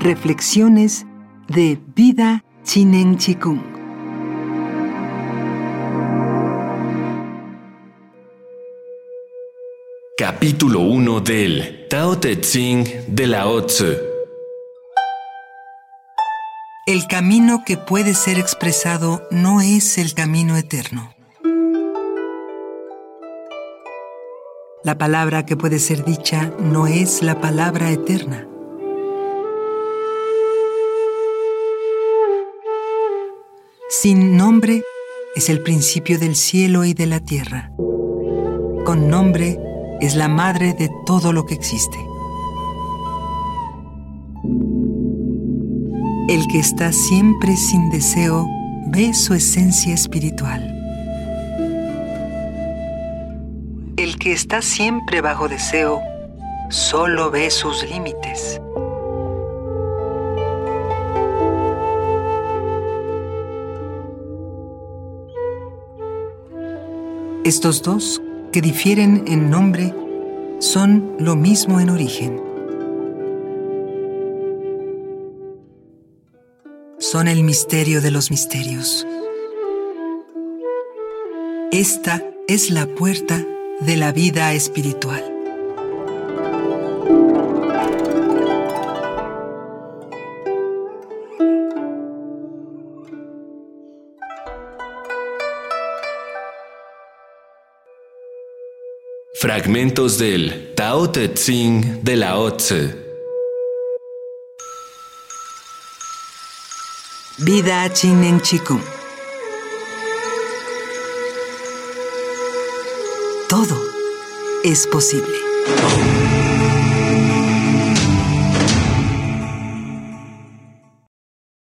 Reflexiones de Vida Chinen Chikung. Capítulo 1 del Tao Te Ching de Lao Tzu. El camino que puede ser expresado no es el camino eterno. La palabra que puede ser dicha no es la palabra eterna. Sin nombre es el principio del cielo y de la tierra. Con nombre es la madre de todo lo que existe. El que está siempre sin deseo ve su esencia espiritual. El que está siempre bajo deseo solo ve sus límites. Estos dos, que difieren en nombre, son lo mismo en origen. Son el misterio de los misterios. Esta es la puerta de la vida espiritual. Fragmentos del Tao Te de Lao Tzu. Vida Chinen Chikung. Todo es posible.